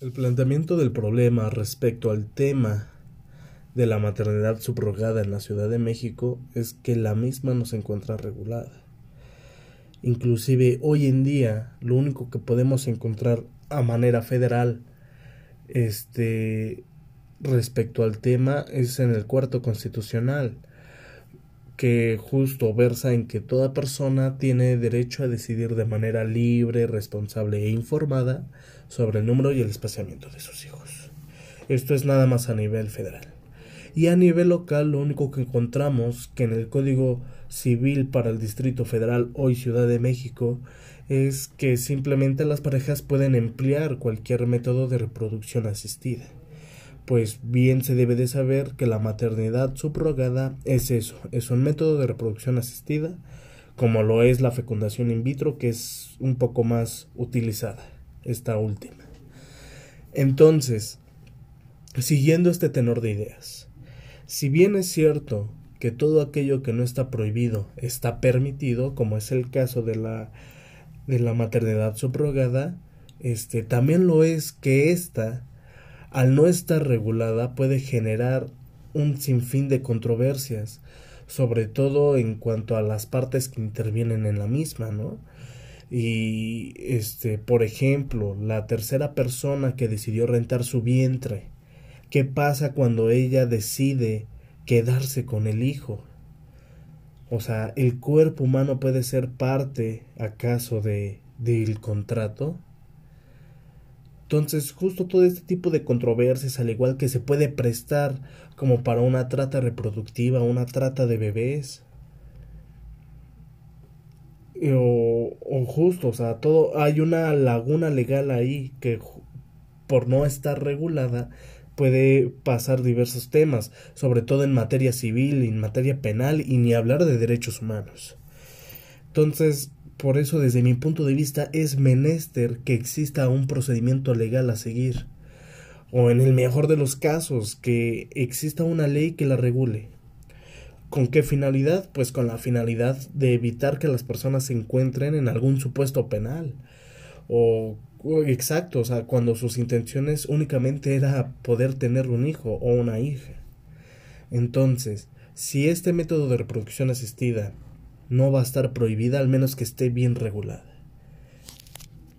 El planteamiento del problema respecto al tema de la maternidad subrogada en la Ciudad de México es que la misma no se encuentra regulada. Inclusive hoy en día lo único que podemos encontrar a manera federal este respecto al tema es en el cuarto constitucional que justo versa en que toda persona tiene derecho a decidir de manera libre, responsable e informada sobre el número y el espaciamiento de sus hijos. Esto es nada más a nivel federal. Y a nivel local lo único que encontramos que en el Código Civil para el Distrito Federal hoy Ciudad de México es que simplemente las parejas pueden emplear cualquier método de reproducción asistida pues bien se debe de saber que la maternidad subrogada es eso, es un método de reproducción asistida, como lo es la fecundación in vitro, que es un poco más utilizada, esta última. Entonces, siguiendo este tenor de ideas, si bien es cierto que todo aquello que no está prohibido está permitido, como es el caso de la, de la maternidad subrogada, este, también lo es que ésta al no estar regulada puede generar un sinfín de controversias, sobre todo en cuanto a las partes que intervienen en la misma, ¿no? Y este, por ejemplo, la tercera persona que decidió rentar su vientre, ¿qué pasa cuando ella decide quedarse con el hijo? O sea, ¿el cuerpo humano puede ser parte acaso de del contrato? Entonces, justo todo este tipo de controversias, al igual que se puede prestar como para una trata reproductiva, una trata de bebés, o, o, justo, o sea, todo hay una laguna legal ahí que por no estar regulada puede pasar diversos temas, sobre todo en materia civil, en materia penal y ni hablar de derechos humanos. Entonces, por eso, desde mi punto de vista, es menester que exista un procedimiento legal a seguir, o en el mejor de los casos, que exista una ley que la regule. ¿Con qué finalidad? Pues con la finalidad de evitar que las personas se encuentren en algún supuesto penal. O, exacto, o sea, cuando sus intenciones únicamente era poder tener un hijo o una hija. Entonces, si este método de reproducción asistida no va a estar prohibida al menos que esté bien regulada.